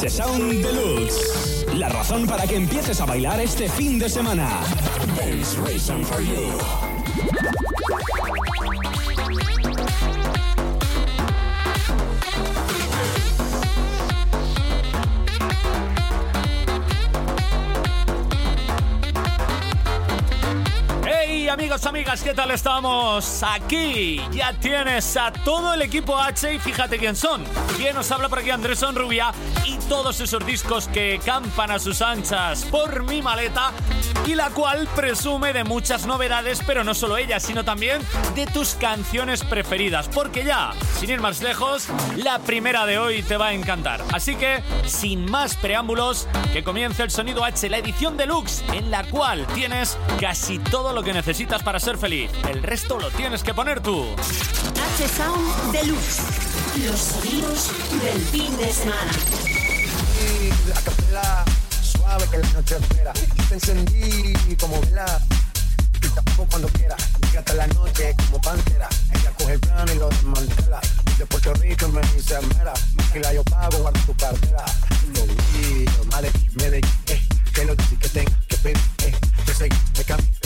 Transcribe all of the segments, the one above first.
H-Sound Deluxe. La razón para que empieces a bailar este fin de semana. Reason for You. Amigos, amigas, ¿qué tal estamos? Aquí ya tienes a todo el equipo H y fíjate quién son. Quién nos habla por aquí Andrés Rubia y todos esos discos que campan a sus anchas por mi maleta y la cual presume de muchas novedades, pero no solo ella, sino también de tus canciones preferidas. Porque ya, sin ir más lejos, la primera de hoy te va a encantar. Así que, sin más preámbulos, que comience el sonido H, la edición deluxe, en la cual tienes casi todo lo que necesitas necesitas para ser feliz. El resto lo tienes que poner tú. H Sound Deluxe. Los sonidos del fin de semana. La capela suave que la noche espera. Te encendí como vela. Y tampoco cuando quiera. Llega hasta la noche como pantera. Ella coge el plano y lo desmantela. De Puerto Rico me dice mera. la yo pago, guarda tu cartera. Lo vi, Madrid, Medellín, eh. Que lo que tenga que pedir, eh. Te seguí, me cambio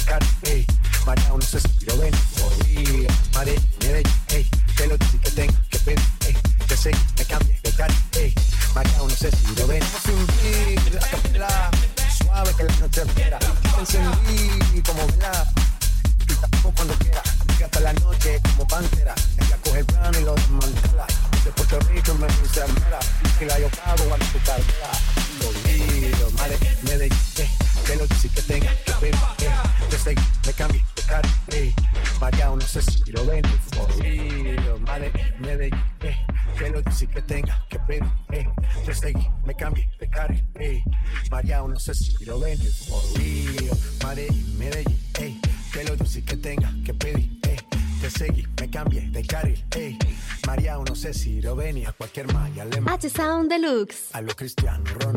ey. María, no sé si lo ven, moría. Mare, mire, ey. Que lo dice que tenga que pedir, ey. Que sé, me cambie de cara, ey. María, no sé si lo ven. Vida, a capela, suave que la noche espera. Te encendí como vela. Y tampoco cuando quiera. Hasta la noche como pantera. Ella coge el plano y lo desmantela. De Puerto Rico me dice mera. Que la yo pago, guarda tu cartera. Lo vi, madre, Deluxe. A lo Cristiano Ronaldo.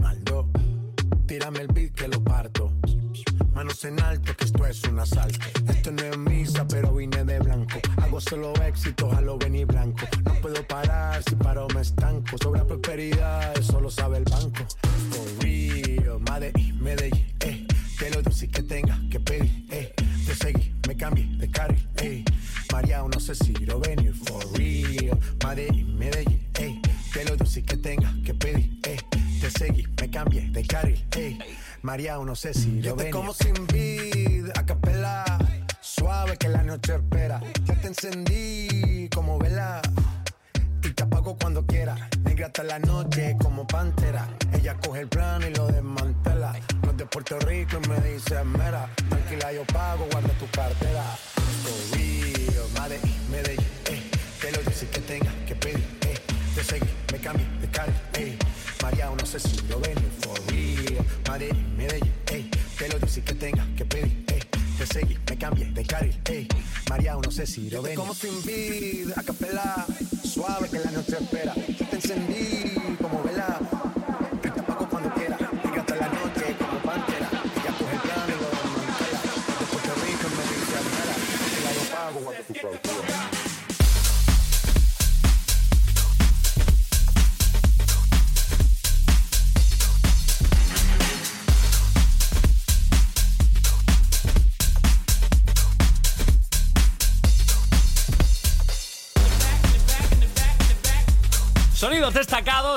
Lo ven. como sin vida, a capela. Suave que la noche espera. Ya te encendí como vela. Y te apago cuando quiera. Negra hasta la noche como pantera. Ella coge el plano y lo desmantela. No es de Puerto Rico y me dice mera. Tranquila, yo pago, guarda tu cartera. Seguí, me cambié de carril, ey. María, no sé si lo ven. Como sin vida, a capela. Suave que la noche espera. te encendí como vela.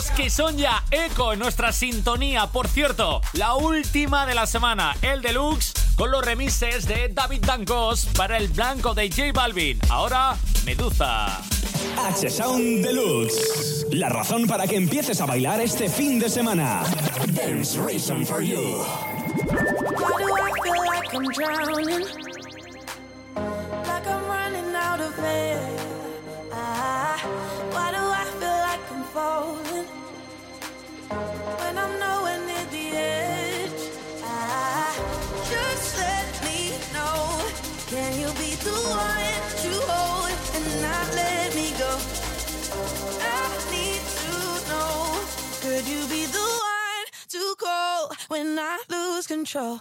Que son ya eco en nuestra sintonía. Por cierto, la última de la semana, el deluxe con los remises de David Dancos para el blanco de J Balvin. Ahora, Medusa. H Sound Deluxe. La razón para que empieces a bailar este fin de semana. There's reason for you. Falling when I'm nowhere near the edge. I just let me know. Can you be the one to hold and not let me go? I need to know. Could you be the one to call when I lose control?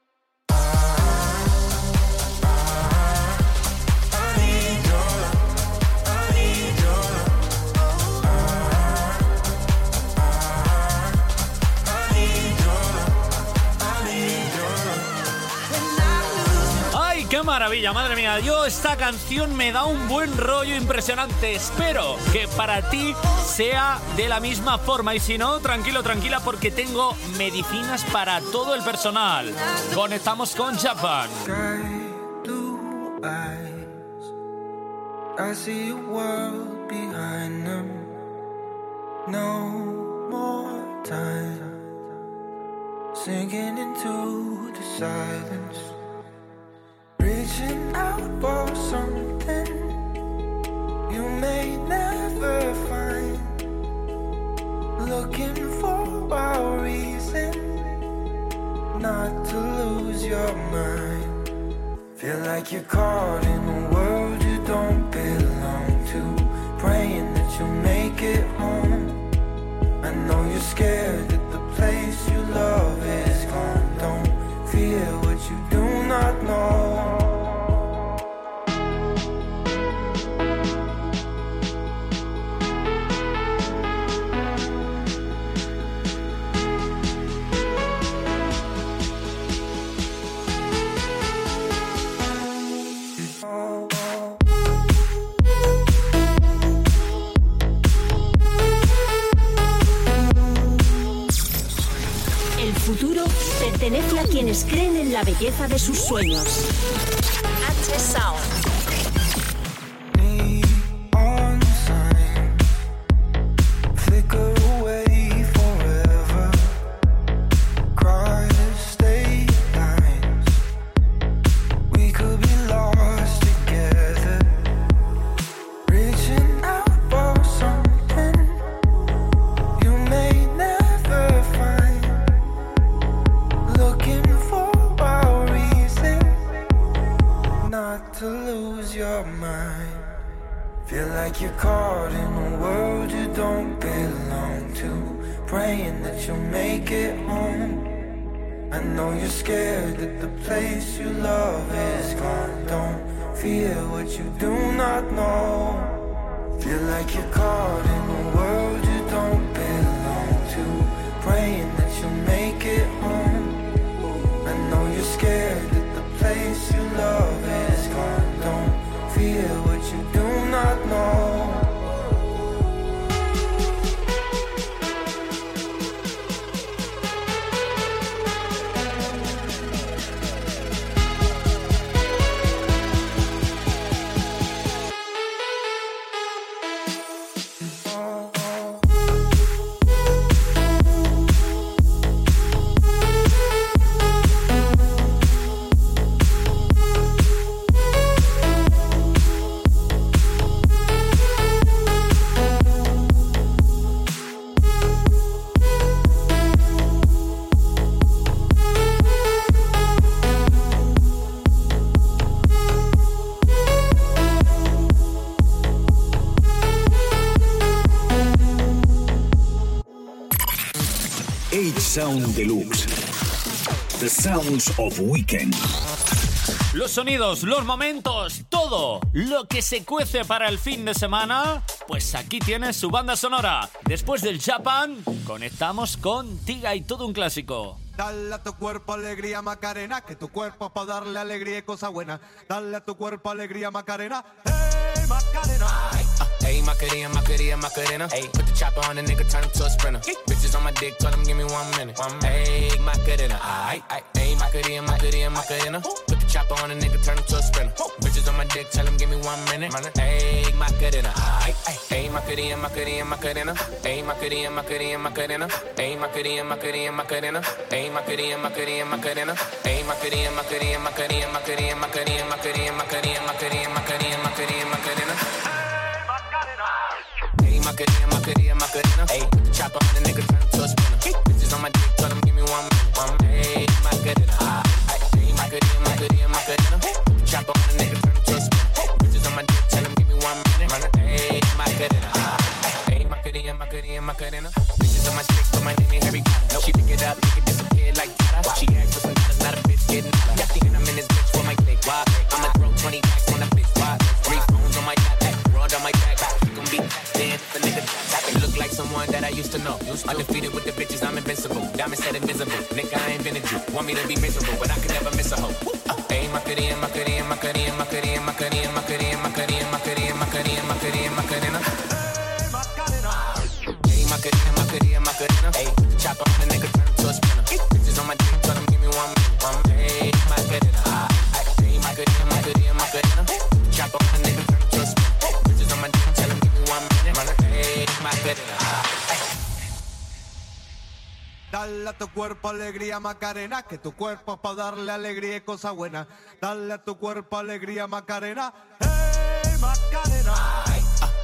maravilla, madre mía! Yo esta canción me da un buen rollo impresionante. Espero que para ti sea de la misma forma. Y si no, tranquilo, tranquila, porque tengo medicinas para todo el personal. Conectamos con Japan. Reaching out for something you may never find. Looking for a reason not to lose your mind. Feel like you're caught in a world you don't belong to. Praying that you'll make it home. I know you're scared that the place you love is gone. Don't fear what you do not know. De sus sueños. H Sound Deluxe. The Sounds of Weekend. Los sonidos, los momentos, todo lo que se cuece para el fin de semana, pues aquí tienes su banda sonora. Después del Japan, conectamos con Tiga y todo un clásico. Dale a tu cuerpo alegría Macarena, que tu cuerpo es para darle alegría y cosa buena. Dale a tu cuerpo alegría Macarena, hey Macarena. Ey, Macarena, Macarena, Macarena. Hey, put the chopper on the nigga, turn him to a sprinter. Bitches on my dick, tell him give me one minute. One minute. Hey, Macarena. Hey, Macarena, Macarena, Macarena. Put the chopper on the nigga, turn him to a sprinter. Bitches on my dick, tell him give me one minute. Hey, Macarena. Hey, Macarena, Macarena, Macarena. Hey, Macarena, Macarena, Macarena. Hey, Macarena, Macarena, Macarena. Hey, Macarena, Macarena, Macarena. Hey, Macarena, Macarena, Macarena, Macarena, Macarena, Macarena, Macarena, Macarena, Macarena, Macarena, She pick it up, make it disappear like Tata. She for some dollars, not a bitch getting I'm in this bitch for my? I'ma throw 20 packs on a bitch. Why? Three phones on my back, broad on my back. You gon' be then a nigga tap it. Look like someone that I used to know. Undefeated with the bitches, I'm invincible. Diamond said invisible. Nigga, I ain't been a. Want me to be miserable, but I can never miss a hoe. Alegría Macarena, que tu cuerpo es para darle alegría y cosa buena. Dale a tu cuerpo alegría Macarena, hey Macarena.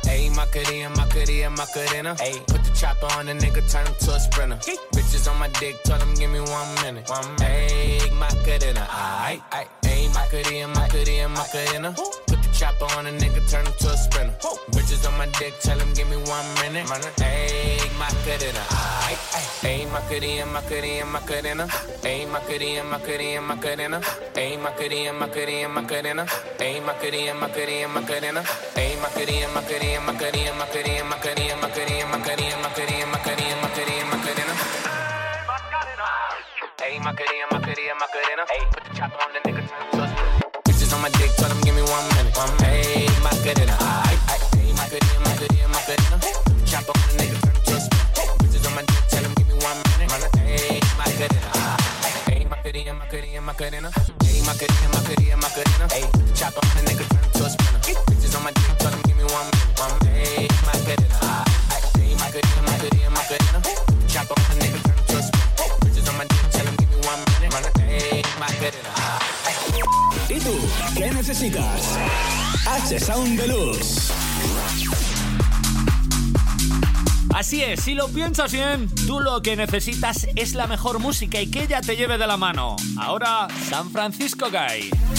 Hey, Macarena, Macarena, Macarena. Hey, put the chopper on the nigga, turn him to a sprinter. Bitches on my dick, tell him give me one minute. One minute. Hey, Macarena, aight, aight. Hey, Macarena, Macarena, Macarena. Chopper on the nigga, turn him to a sprinter. Bitches on my dick, tell him give me one minute. Hey, Macarena, aight, aight. Hey, Macarena, Macarena, Macarena. Hey, Macarena, Macarena, Macarena. Hey, Macarena, Macarena, Macarena. Hey, Macarena, Macarena, Macarena. Hey, Macarena, Macarena, Macarena, Macarena, Macarena, Macarena, Macarena, Macarena, Macarena, Hey, Macarena, Macarena, Macarena. Hey, chopper on the nigga, turn him to a sprinter. Bitches on my dick, tell him give me one minute. One minute. Hey, Macarena. Hey, Macarena, Macarena, Macarena. Chopper on the nigga, turn him to a sprinter. Bitches on my dick, tell him give me one minute. Hey, Macarena, aight. ¿Y tú? ¿Qué necesitas? H Sound Deluxe. Así es, si lo piensas bien, tú lo que necesitas es la mejor música y que ella te lleve de la mano. Ahora, San Francisco Guy.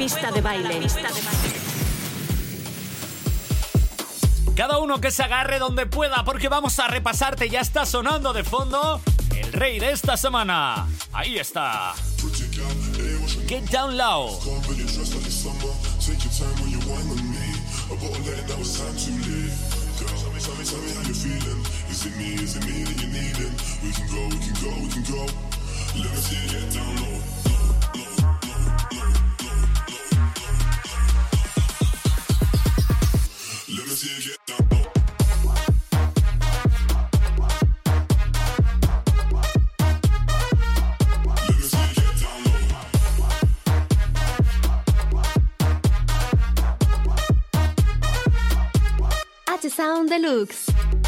Pista de baile. Cada uno que se agarre donde pueda porque vamos a repasarte. Ya está sonando de fondo el rey de esta semana. Ahí está. Get Down Low. Sound Deluxe.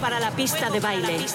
Para la pista de baile.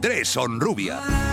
Andrés Onrubia.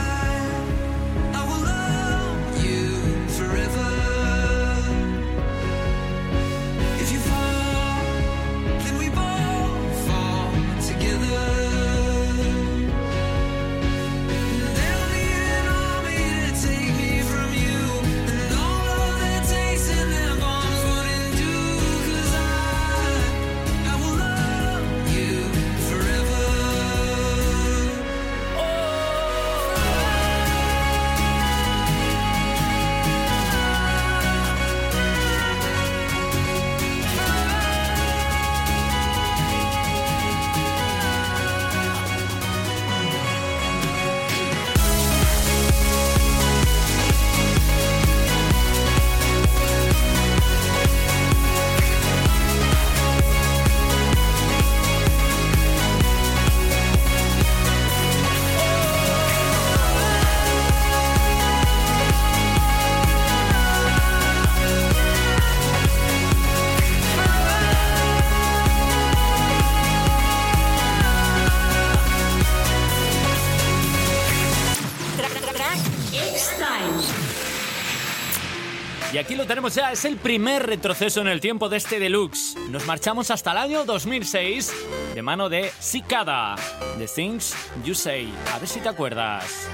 Tenemos ya, es el primer retroceso en el tiempo de este deluxe. Nos marchamos hasta el año 2006 de mano de Cicada, The Things You Say. A ver si te acuerdas.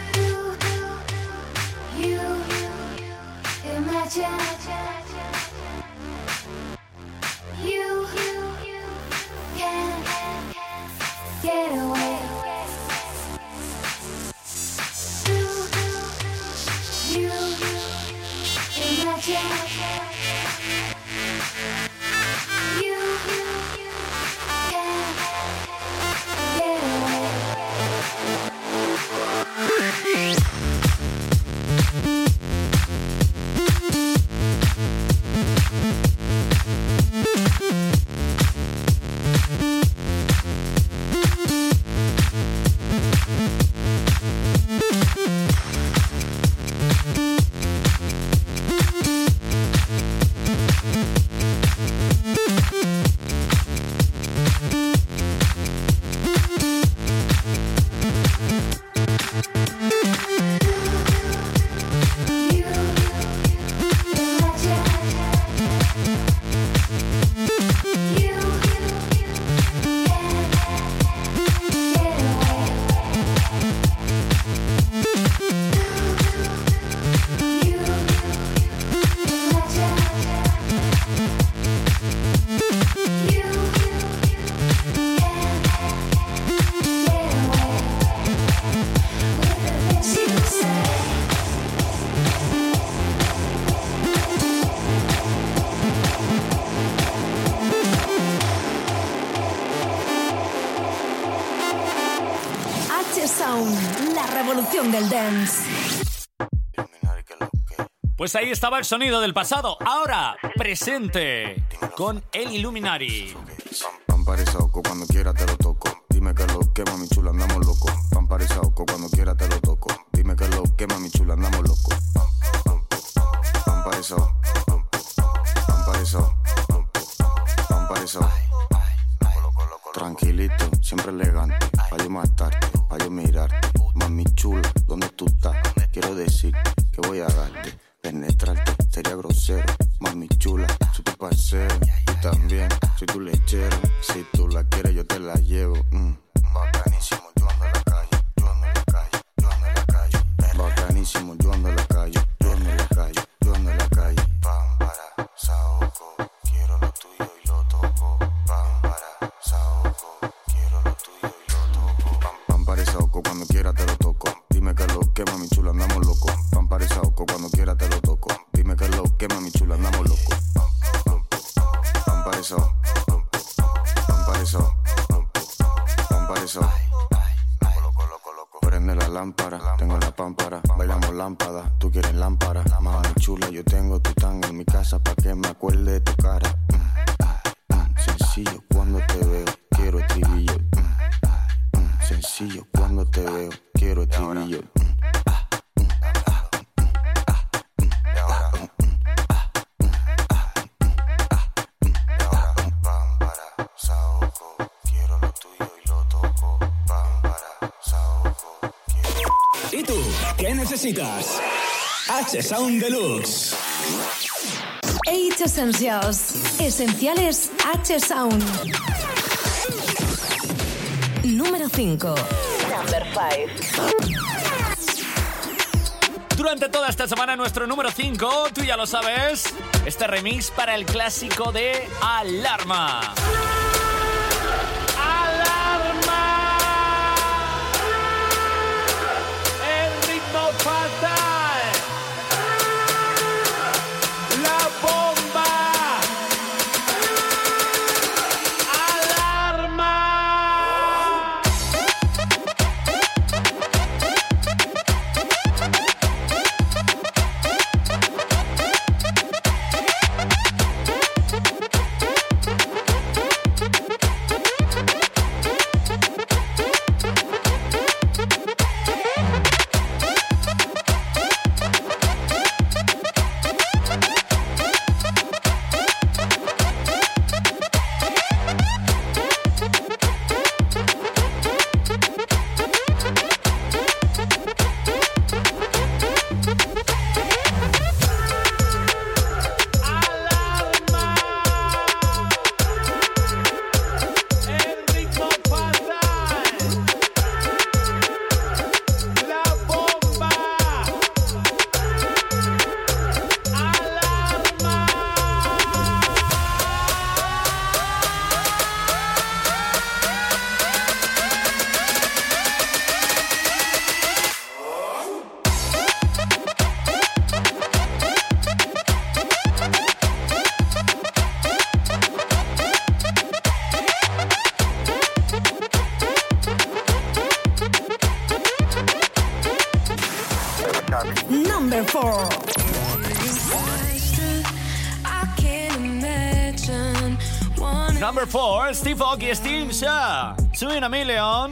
You, Pues ahí estaba el sonido del pasado. Ahora, presente con el Illuminari. Pamparizauco, cuando quiera te lo toco. Dime que lo que mami chula andamos loco. Pamparizauco, cuando quiera te lo toco. Dime que lo que mami chula andamos loco. Pamparizao. Pamparizao. Pamparizao. Tranquilito, siempre elegante. Pa' yo matarte, pa' yo mirarte. Mami chula, ¿dónde tú estás? Quiero decir que voy a darte penetrarte sería grosero. Mami chula, soy tu parcero. Y también soy tu lechero. Si tú la quieres, yo te la llevo. Mm. H-Sound Deluxe. H Essentials. Esenciales H-Sound. Número 5. Number 5. Durante toda esta semana, nuestro número 5, tú ya lo sabes, este remix para el clásico de Alarma. foregiver Steam, så... Soy una mil león.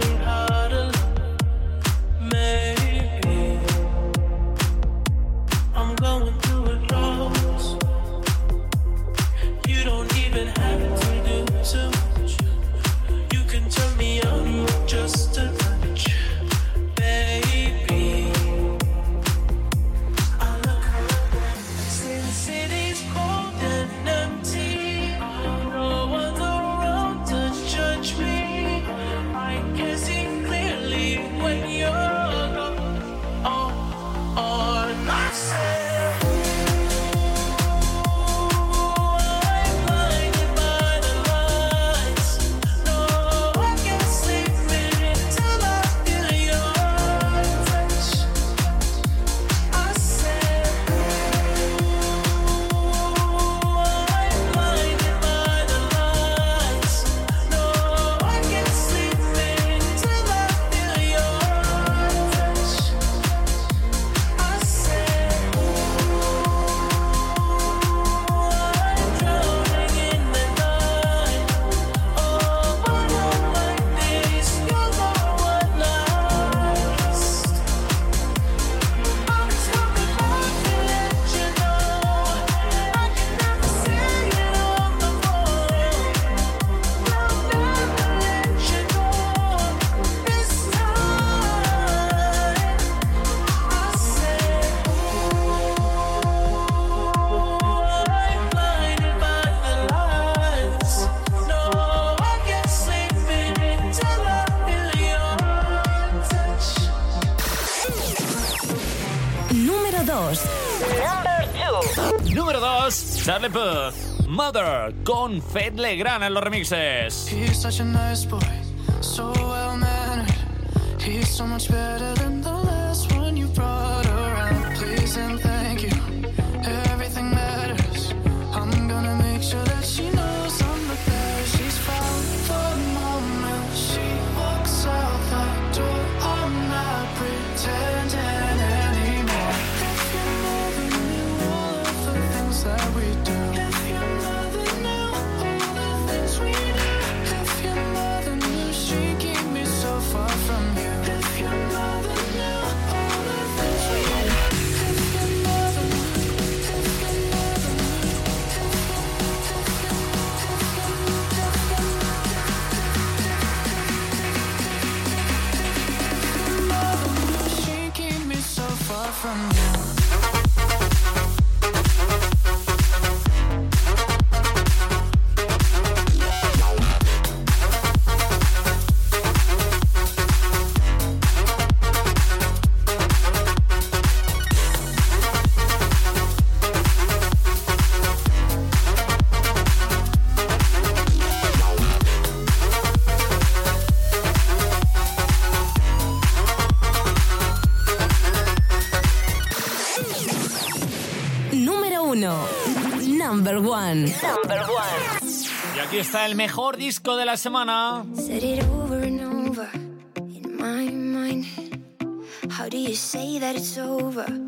Charlie Puth. Mother con Fed Legrand en los remixes. He's such a nice boy, so well mannered. He's so much better than me. from Aquí está el mejor disco de la semana. Said it over and over in my mind. How do you say that it's over?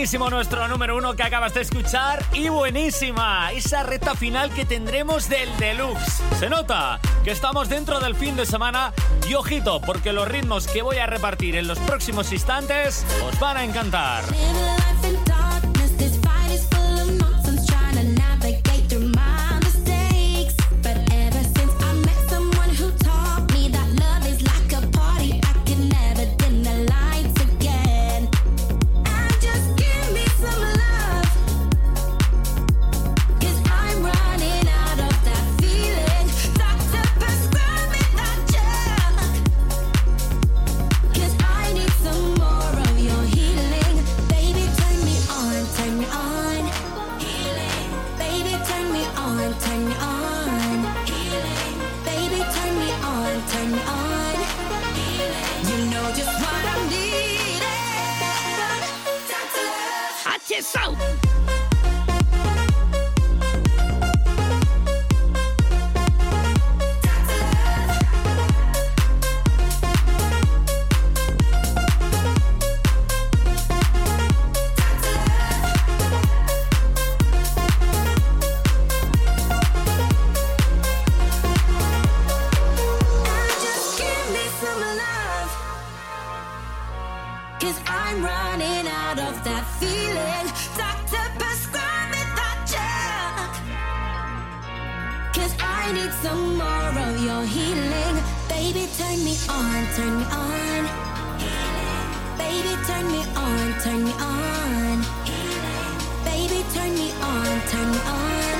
Buenísimo nuestro número uno que acabas de escuchar y buenísima esa recta final que tendremos del deluxe. Se nota que estamos dentro del fin de semana y ojito porque los ritmos que voy a repartir en los próximos instantes os van a encantar. tomorrow you're healing. Baby, turn me on, turn me on. Baby, turn me on, turn me on. Baby, turn me on, turn me on.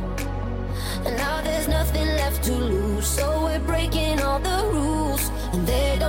Now there's nothing left to lose, so we're breaking all the rules. And they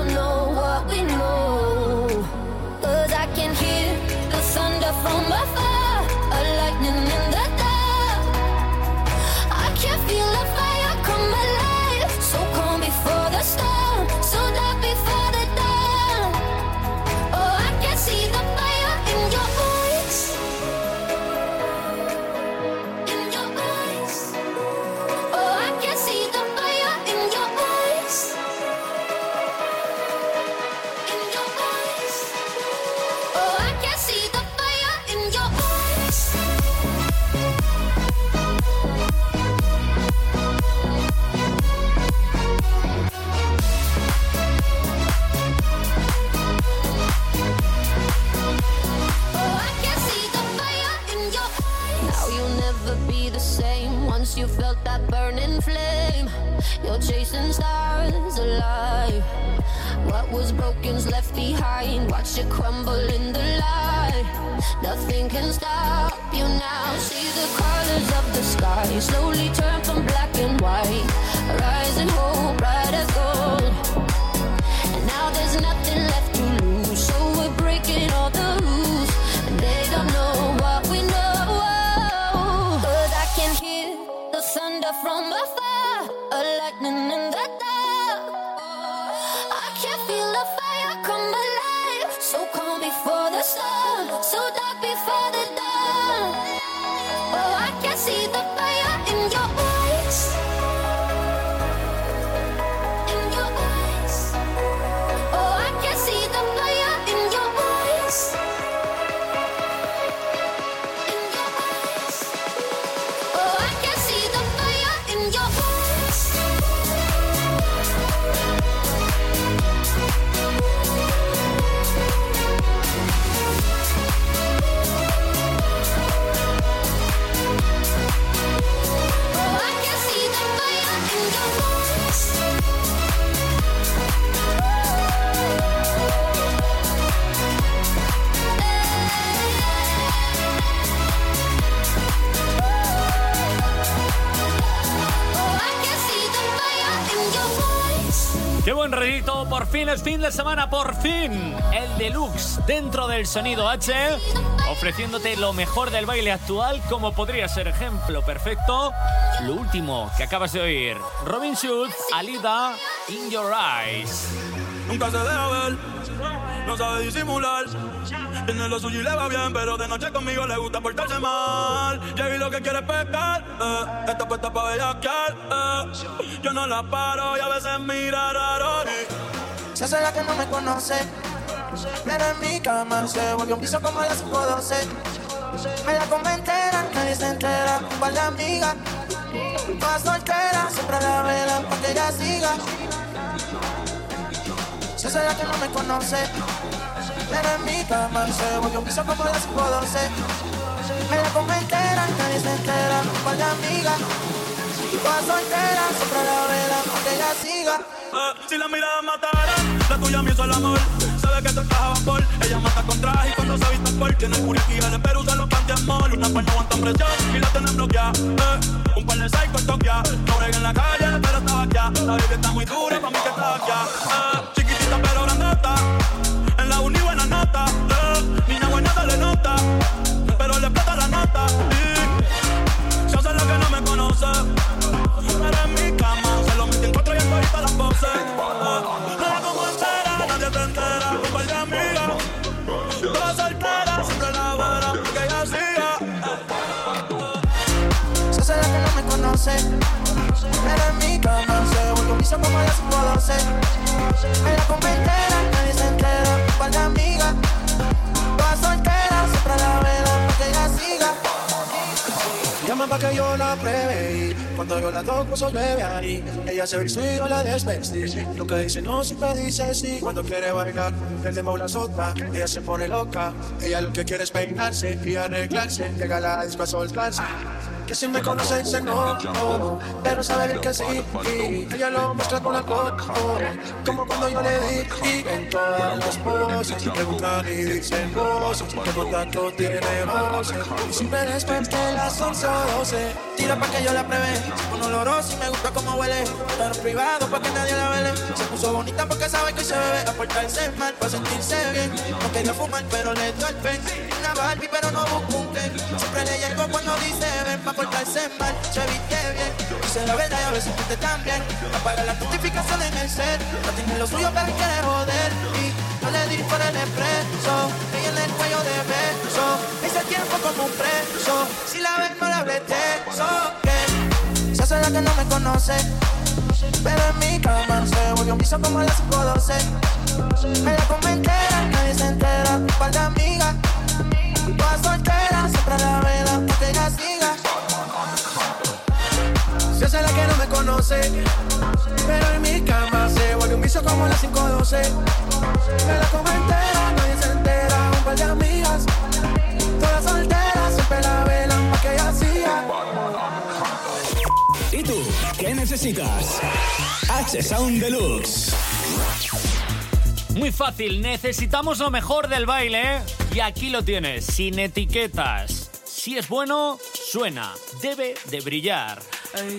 por fin de semana, por fin. El deluxe dentro del sonido H, ofreciéndote lo mejor del baile actual, como podría ser ejemplo perfecto, lo último que acabas de oír. Robin Schulz, Alida, In Your Eyes. Nunca se deja ver, no sabe disimular. Tiene lo suyo y le va bien, pero de noche conmigo le gusta portarse mal. Llegué lo que quiere es pescar, eh. Está puesta pa' bellaquear, eh. Yo no la paro y a veces mira raro. y- Se hace la que no me conoce, pero en mi cama se volvió un piso como a las 512. Me la come entera, nadie se entera, un par de amigas. Todas solteras, siempre la velan para que ella siga. Se hace la que no me conoce, pero en mi cama se volvió un piso como a las 512. Me la come entera, nadie se entera, un par de amigas. Todas solteras, siempre la velan para que ella siga. Eh, si la mirada matara, la tuya me hizo el amor. Sabe que te encaja por ella mata con traje y cuando se viste por tiene el curiqui el pero usa los panties mall. Una par no aguantan presión y la tienen bloqueada. Eh, un par de psycho Tokia, no en la calle, pero estaba aquí. La baby está muy dura, pa' mí que está aquí. 12. Pero en mi cama se vuelve piso como a las 12. En la conventera nadie se entera, pa' la amiga. Toda soltera, siempre a la vela, que ella siga. Llama pa' que yo la pruebe y cuando yo la toco sos bebe ahí Ella se viste y yo la desvestí Lo que dice no siempre dice sí Cuando quiere bailar, el demo la sota Ella se pone loca Ella lo que quiere es peinarse y arreglarse Llega la disco a soltarse que si me conoce dice no, pero sabe bien que sí. Y ella lo muestra con la coca, como cuando yo le di. Y en todas las poses preguntan y dicen voces, qué contacto tenemos. Y siempre después que las 11 o 12, tira pa' que yo la pruebe. Se pone oloroso y me gusta cómo huele. Estar privado pa' que nadie la vele. Se puso bonita porque sabe que se bebe. A portarse mal, pa' sentirse bien. No quería fumar, pero le dio el pen. Una Barbie, pero no busco pa' portarse mal, se viste bien. Dice la verdad y a veces te también. Apaga la notificación en el set. No tiene lo suyo, pero quiere joder. Y no le di por el expreso. Ella en el cuello de beso. Ese tiempo como un preso. Si la ves, no de eso. Que se hace la que no me conoce. Pero en mi cama se volvió un piso como a las 512. Me la comenté, nadie se entera. Un par de amigas. Todas siempre a la vela, que ella siga. Se hace la que no me conoce, pero en mi cama se vuelve un vicio como las 512. Me la como entera, nadie se entera, un par de amigas. Todas solteras, siempre la velan pa' que ella siga. ¿Y tú? ¿Qué necesitas? H-Sound Deluxe. Muy fácil, necesitamos lo mejor del baile ¿eh? y aquí lo tienes, sin etiquetas. Si es bueno, suena, debe de brillar. Ay,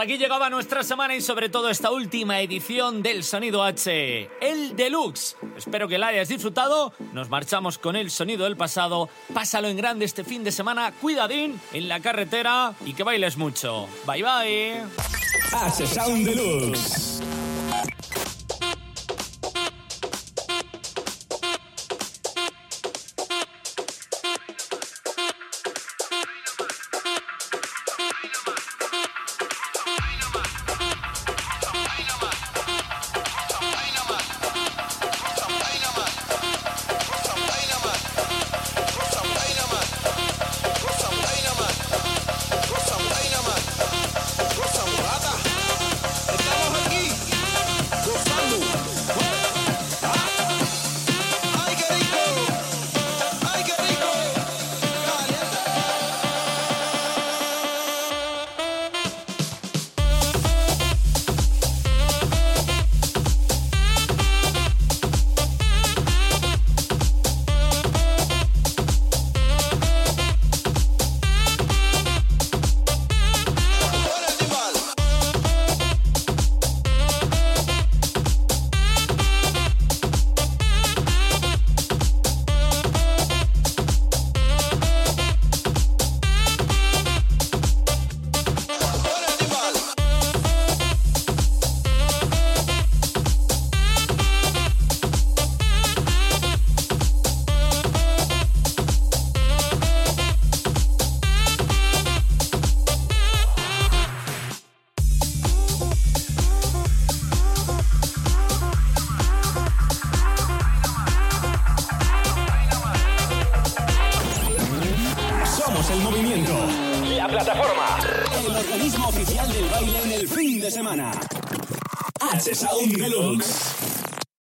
Aquí llegaba nuestra semana y sobre todo esta última edición del Sonido H, el Deluxe. Espero que la hayas disfrutado. Nos marchamos con el sonido del pasado. Pásalo en grande este fin de semana. Cuidadín en la carretera y que bailes mucho. Bye bye. Sound Deluxe.